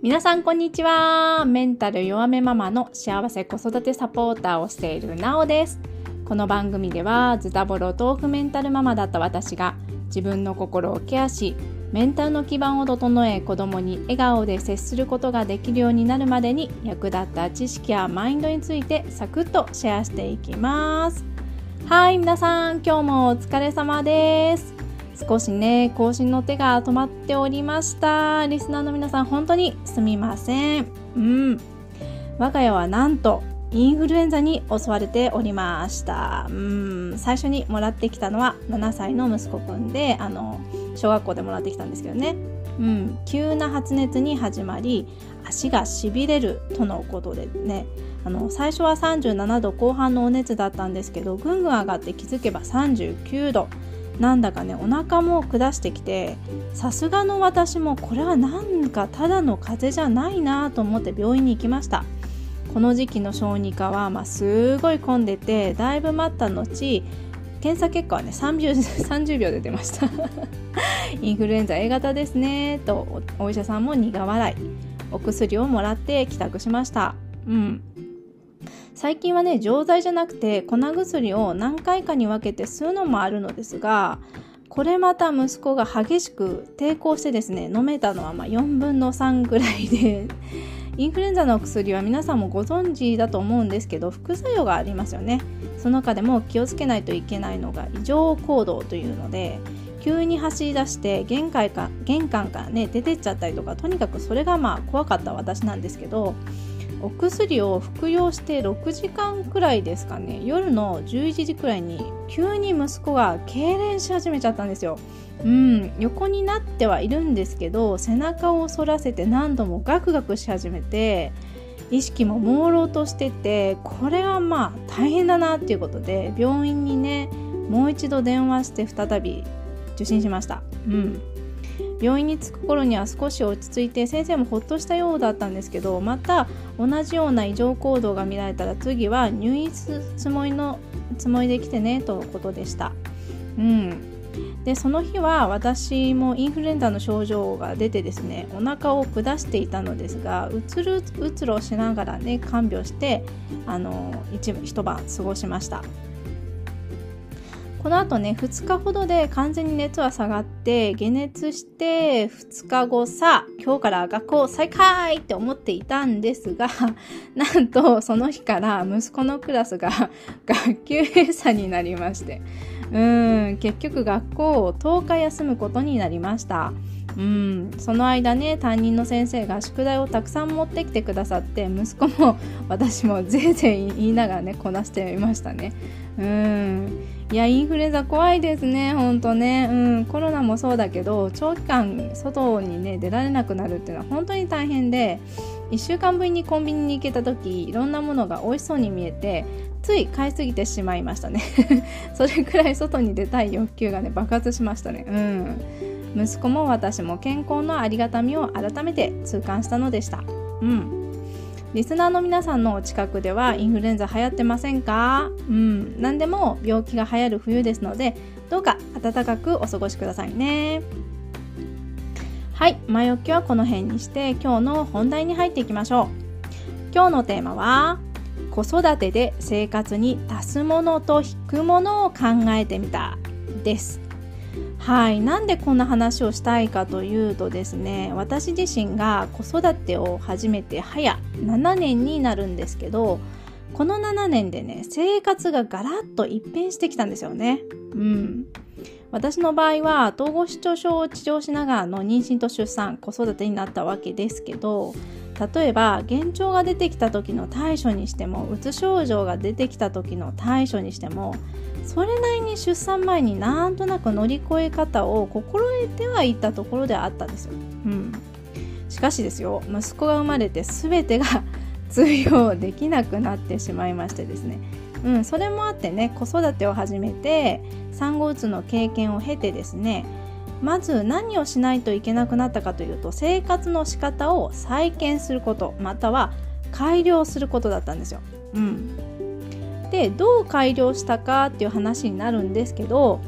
皆さんこんにちは。メンタル弱めママの幸せ子育てサポーターをしているなおです。この番組ではズタボロ豆腐メンタルママだった私が自分の心をケアしメンタルの基盤を整え子供に笑顔で接することができるようになるまでに役立った知識やマインドについてサクッとシェアしていきます。はい皆さん今日もお疲れ様です。少しね更新の手が止まっておりました。リスナーの皆さん本当にすみません。うん。我が家はなんとインフルエンザに襲われておりました。うん。最初にもらってきたのは7歳の息子くんであの小学校でもらってきたんですけどね。うん。急な発熱に始まり足がしびれるとのことでね。あの最初は37度後半のお熱だったんですけどぐんぐん上がって気づけば39度。なんだかねお腹も下してきてさすがの私もこれはなんかただの風邪じゃないなと思って病院に行きました。この時期の小児科は、まあ、すごい混んでてだいぶ待った後検査結果はね 30, 30秒で出ました。インフルエンザ A 型ですねとお医者さんも苦笑い。お薬をもらって帰宅しました。うん。最近はね錠剤じゃなくて粉薬を何回かに分けて吸うのもあるのですがこれまた息子が激しく抵抗してですね飲めたのはま4分の3ぐらいで インフルエンザの薬は皆さんもご存知だと思うんですけど副作用がありますよね。その中でも気をつけないといけないのが異常行動というので急に走り出して玄関か玄関からね出てっちゃったりとかとにかくそれがまあ怖かった私なんですけどお薬を服用して6時間くらいですかね夜の11時くらいに急に息子が痙攣し始めちゃったんですよ。うん、横になってはいるんですけど背中を反らせて何度もガクガクし始めて意識も朦朧としててこれはまあ大変だなっていうことで病院にねもう一度電話して再び受診しました。うん病院に着く頃には少し落ち着いて先生もほっとしたようだったんですけどまた同じような異常行動が見られたら次は入院すつもりのつもりで来てねとのことでした。うんでその日は私もインフルエンザの症状が出てですねお腹を下していたのですがうつるうつろしながらね看病してあの一一晩過ごしましたこの後ね2日ほどで完全に熱は下がって解熱して2日後さ今日から学校再開って思っていたんですが なんとその日から息子のクラスが 学級閉鎖になりましてうん結局学校を10日休むことになりました。うん、その間ね担任の先生が宿題をたくさん持ってきてくださって息子も私もぜいぜい言いながらねこなしてみましたね。うんいやインフルエンザ怖いですねほんとね、うん、コロナもそうだけど長期間外にね出られなくなるっていうのは本当に大変で1週間ぶりにコンビニに行けた時いろんなものが美味しそうに見えてつい買いすぎてしまいましたね。それくらい外に出たい欲求がね爆発しましたね。うん。息子も私も健康のありがたみを改めて痛感したのでした。うん。リスナーの皆さんのお近くではインフルエンザ流行ってませんか？うん、何でも病気が流行る冬ですのでどうか暖かくお過ごしくださいね。はい。前置きはこの辺にして今日の本題に入っていきましょう。今日のテーマは子育てで生活に足すものと引くものを考えてみたです。はい。なんでこんな話をしたいかというとですね私自身が子育てを始めて早7年になるんですけどこの7年でね生活がガラッと一変してきたんですよね。うん。私の場合は統合失調症を治療しながらの妊娠と出産子育てになったわけですけど例えば幻聴が出てきた時の対処にしてもうつ症状が出てきた時の対処にしてもそれなりに出産前になんとなく乗り越え方を心得てはいったところではあったんですよ。うん、しかしですよ息子が生まれて全てが通用できなくなってしまいましてですね、うん、それもあってね子育てを始めて産後うつの経験を経てですねまず何をしないといけなくなったかというと生活の仕方を再建することまたは改良することだったんですよ。うん、でどう改良したかっていう話になるんですけど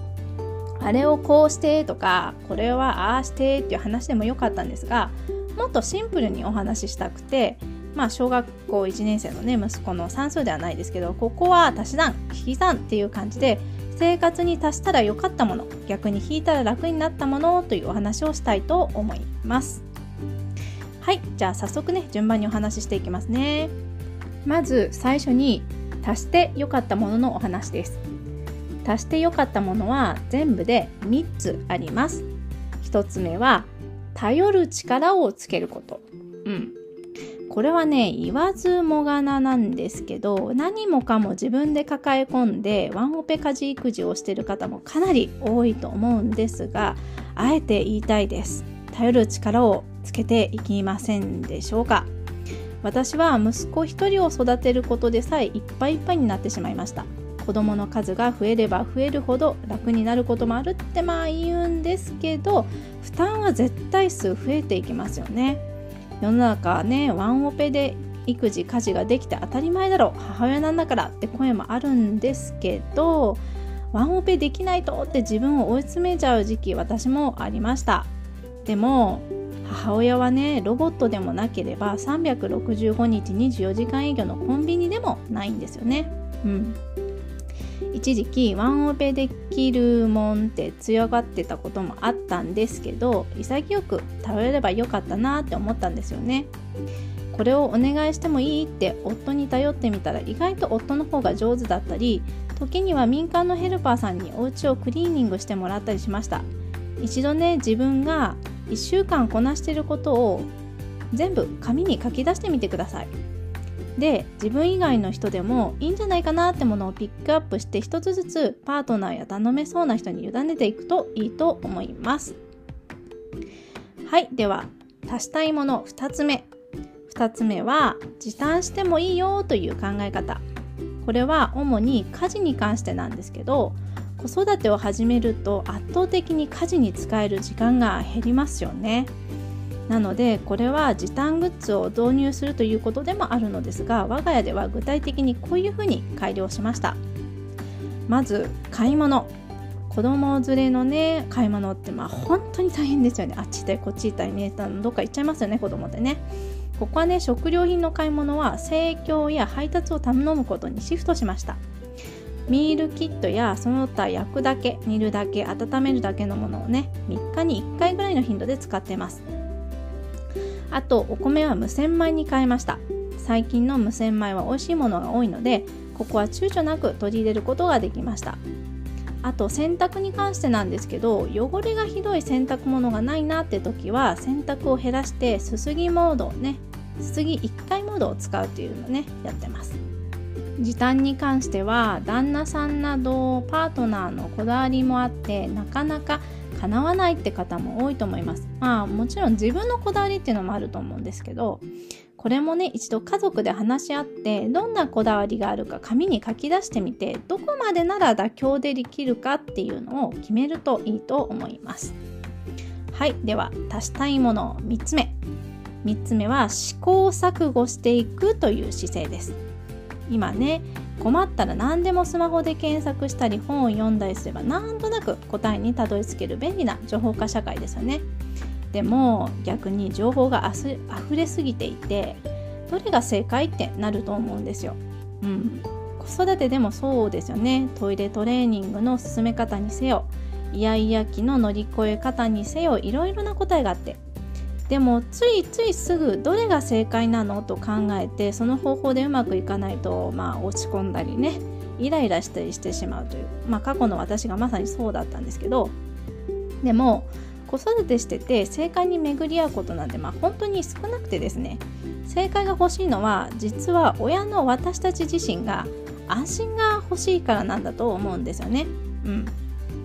あれをこうしてとかこれはああしてっていう話でもよかったんですがもっとシンプルにお話ししたくてまあ小学校1年生のね息子の算数ではないですけどここは足し算引き算っていう感じで生活に足したら良かったもの逆に引いたら楽になったものというお話をしたいと思います。はいじゃあ早速ね順番にお話ししていきますね。まず最初に足して良かったもののお話です。足して良かったものは全部で3つあります。1つ目は頼る力をつけること。うん。これはね言わずもがななんですけど何もかも自分で抱え込んでワンオペ家事育児をしている方もかなり多いと思うんですがあえて言いたいです。頼る力をつけていきませんでしょうか私は息子一人を育てることでさえいっぱいいっぱいになってしまいました。子供の数が増えれば増えるほど楽になることもあるってまあ言うんですけど負担は絶対数増えていきますよね。世の中はねワンオペで育児家事ができて当たり前だろう。母親なんだからって声もあるんですけどワンオペできないとって自分を追い詰めちゃう時期私もありました。でも母親はねロボットでもなければ365日24時間営業のコンビニでもないんですよね。うん。一時期ワンオペできるもんって強がってたこともあったんですけど潔く頼ればよかったなって思ったんですよね。これをお願いしてもいいって夫に頼ってみたら意外と夫の方が上手だったり時には民間のヘルパーさんにお家をクリーニングしてもらったりしました。一度ね自分が1週間こなしてることを全部紙に書き出してみてください。で自分以外の人でもいいんじゃないかなってものをピックアップして一つずつパートナーや頼めそうな人に委ねていくといいと思います。はいでは足したいもの2つ目。2つ目は時短してもいいよという考え方。これは主に家事に関してなんですけど子育てを始めると圧倒的に家事に使える時間が減りますよね。なのでこれは時短グッズを導入するということでもあるのですが我が家では具体的にこういうふうに改良しました。まず買い物。子供連れのね買い物ってまあ本当に大変ですよね。あっち行ったりこっち行ったりねどっか行っちゃいますよね子供でね。ここはね食料品の買い物は生協や配達を頼むことにシフトしました。ミールキットやその他焼くだけ煮るだけ温めるだけのものをね3日に1回ぐらいの頻度で使ってます。あとお米は無洗米に変えました。最近の無洗米は美味しいものが多いのでここは躊躇なく取り入れることができました。あと洗濯に関してなんですけど汚れがひどい洗濯物がないなって時は洗濯を減らしてすすぎモードをねすすぎ1回モードを使うっていうのねやってます。時短に関しては旦那さんなどパートナーのこだわりもあってなかなか叶わないって方も多いと思います。まあもちろん自分のこだわりっていうのもあると思うんですけどこれもね一度家族で話し合ってどんなこだわりがあるか紙に書き出してみてどこまでなら妥協でできるかっていうのを決めるといいと思います。はいでは足したいもの3つ目。3つ目は試行錯誤していくという姿勢です。今ね困ったら何でもスマホで検索したり本を読んだりすればなんとなく答えにたどり着ける便利な情報化社会ですよね。でも逆に情報があふれすぎていてどれが正解ってなると思うんですよ。うん、子育てでもそうですよねトイレトレーニングの進め方にせよイヤイヤ期の乗り越え方にせよいろいろな答えがあってでもついついすぐどれが正解なのと考えてその方法でうまくいかないとまあ落ち込んだりねイライラしたりしてしまうというまあ過去の私がまさにそうだったんですけどでも子育てしてて正解に巡り合うことなんてまあ本当に少なくてですね正解が欲しいのは実は親の私たち自身が安心が欲しいからなんだと思うんですよね。うん、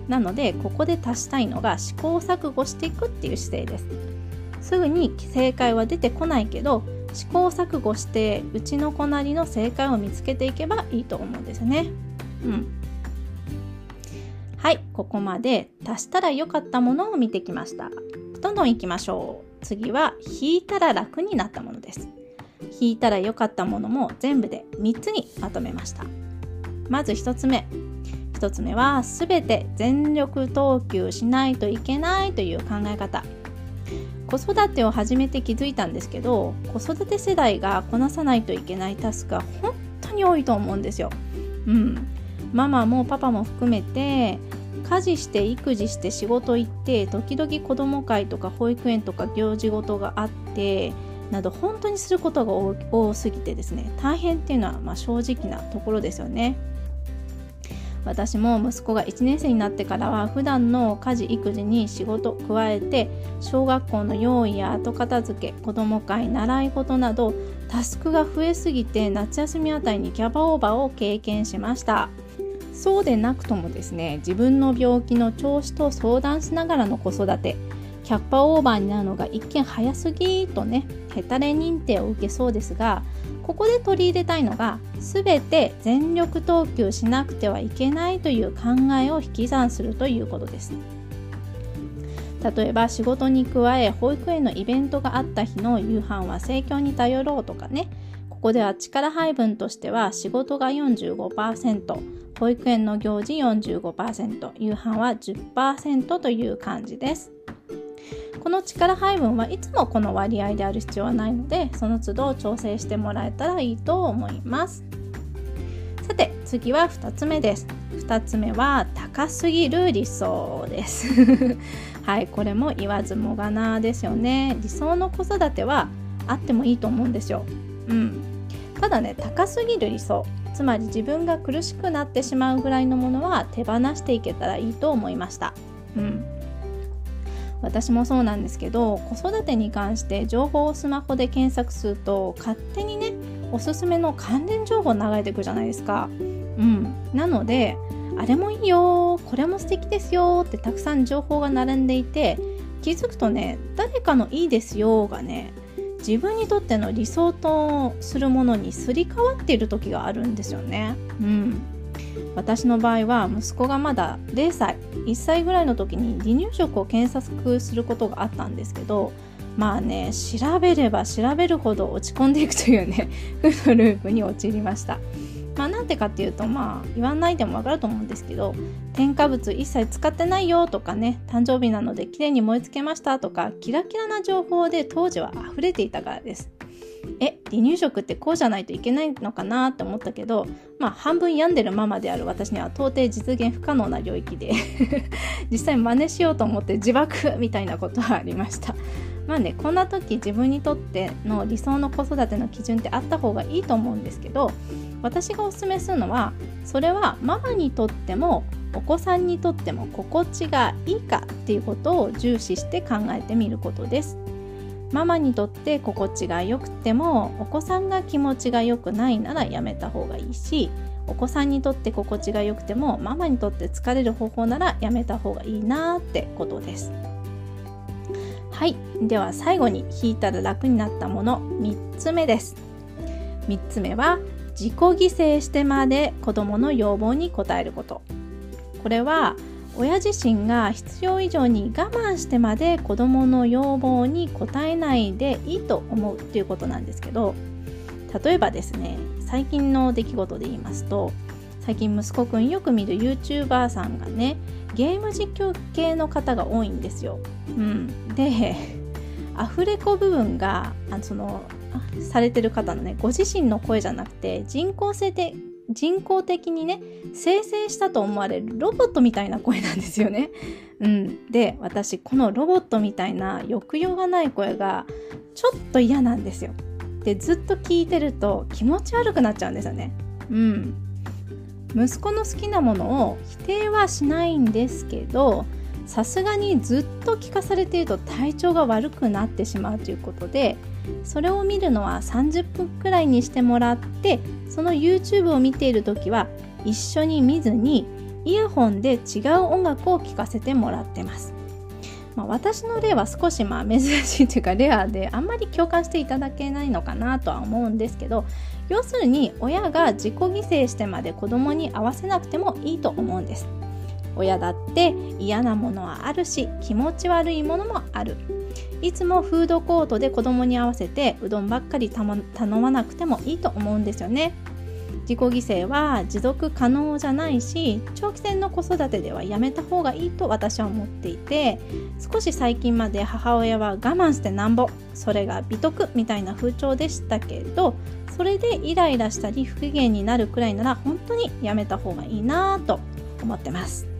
なのでここで足したいのが試行錯誤していくっていう姿勢です。すぐに正解は出てこないけど試行錯誤してうちの子なりの正解を見つけていけばいいと思うんですね。うん。はい、ここまで足したら良かったものを見てきました。どんどんいきましょう。次は引いたら楽になったものです。引いたら良かったものも全部で3つにまとめました。まず1つ目。1つ目は全て全力投球しないといけないという考え方。子育てを始めて気づいたんですけど子育て世代がこなさないといけないタスクが本当に多いと思うんですよ。うん、ママもパパも含めて家事して育児して仕事行って時々子ども会とか保育園とか行事事があってなど本当にすることが多すぎてですね大変っていうのはま正直なところですよね。私も息子が1年生になってからは普段の家事育児に仕事加えて小学校の用意や後片付け子ども会習い事などタスクが増えすぎて夏休みあたりにキャパオーバーを経験しました。そうでなくともですね自分の病気の調子と相談しながらの子育て。キャッパオーバーになるのが一見早すぎとねヘタレ認定を受けそうですがここで取り入れたいのが全て全力投球しなくてはいけないという考えを引き算するということです。例えば仕事に加え保育園のイベントがあった日の夕飯は盛況に頼ろうとかね。ここでは力配分としては仕事が45%保育園の行事45%夕飯は10%という感じです。この力配分はいつもこの割合である必要はないのでその都度調整してもらえたらいいと思います。さて次は2つ目です。2つ目は高すぎる理想です。はいこれも言わずもがなですよね。理想の子育てはあってもいいと思うんですよ。うん。ただね高すぎる理想つまり自分が苦しくなってしまうぐらいのものは手放していけたらいいと思いました。うん。私もそうなんですけど子育てに関して情報をスマホで検索すると勝手にねおすすめの関連情報流れてくじゃないですか。うん、なのであれもいいよこれも素敵ですよってたくさん情報が並んでいて気づくとね誰かのいいですよがね自分にとっての理想とするものにすり替わっている時があるんですよね。うん私の場合は息子がまだ0歳1歳ぐらいの時に離乳食を検索することがあったんですけどまあね調べれば調べるほど落ち込んでいくというね 負のループに陥りました。まあなんてかっていうとまあ言わないでもわかると思うんですけど添加物一切使ってないよとかね誕生日なので綺麗に燃え尽けましたとかキラキラな情報で当時は溢れていたからです。え離乳食ってこうじゃないといけないのかなって思ったけどまあ半分病んでるママである私には到底実現不可能な領域で 実際真似しようと思って自爆みたいなことはありました。まあねこんな時自分にとっての理想の子育ての基準ってあった方がいいと思うんですけど私がおすすめするのはそれはママにとってもお子さんにとっても心地がいいかっていうことを重視して考えてみることです。ママにとって心地が良くてもお子さんが気持ちが良くないならやめた方がいいしお子さんにとって心地が良くてもママにとって疲れる方法ならやめた方がいいなってことです。はい。では最後に引いたら楽になったもの3つ目です。3つ目は自己犠牲してまで子どもの要望に応えること。これは親自身が必要以上に我慢してまで子どもの要望に応えないでいいと思うっていうことなんですけど例えばですね最近の出来事で言いますと最近息子くんよく見る YouTuber さんがねゲーム実況系の方が多いんですよ。うん、で アフレコ部分があそのされてる方のねご自身の声じゃなくて人工性で人工的にね生成したと思われるロボットみたいな声なんですよね。うん、で私このロボットみたいな抑揚がない声がちょっと嫌なんですよ。でずっと聞いてると気持ち悪くなっちゃうんですよね。うん、息子の好きなものを否定はしないんですけどさすがにずっと聞かされていると体調が悪くなってしまうということでそれを見るのは30分くらいにしてもらってその YouTube を見ている時は一緒に見ずにイヤホンで違う音楽を聴かせてもらってます。まあ、私の例は少しまあ珍しいというかレアであんまり共感していただけないのかなとは思うんですけど要するに親が自己犠牲してまで子供に合わせなくてもいいと思うんです。親だって嫌なものはあるし気持ち悪いものもある。いつもフードコートで子供に合わせてうどんばっかり頼まなくてもいいと思うんですよね。自己犠牲は持続可能じゃないし長期戦の子育てではやめた方がいいと私は思っていて少し最近まで母親は我慢してなんぼそれが美徳みたいな風潮でしたけどそれでイライラしたり不機嫌になるくらいなら本当にやめた方がいいなと思ってます。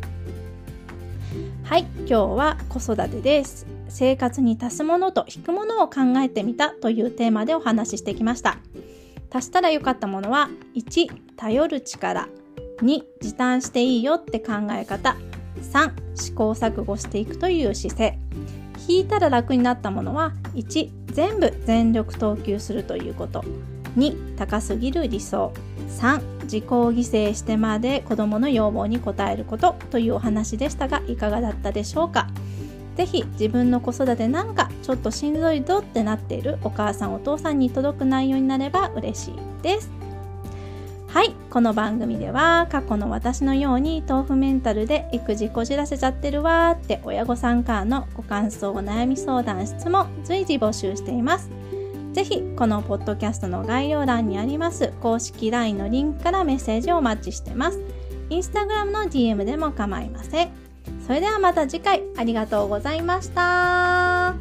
はい今日は子育てです。生活に足すものと引くものを考えてみたというテーマでお話ししてきました。足したら良かったものは1頼る力。2時短していいよって考え方。3試行錯誤していくという姿勢。引いたら楽になったものは1全部全力投球するということ。2高すぎる理想。3自己を犠牲してまで子どもの要望に応えることというお話でしたがいかがだったでしょうか？是非自分の子育てなんかちょっとしんどいぞってなっているお母さんお父さんに届く内容になれば嬉しいです。はいこの番組では過去の私のように豆腐メンタルで育児こじらせちゃってるわーって親御さんからのご感想お悩み相談質問随時募集しています。ぜひこのポッドキャストの概要欄にあります公式 LINE のリンクからメッセージをお待ちしてます。インスタグラムの DM でも構いません。それではまた次回ありがとうございました。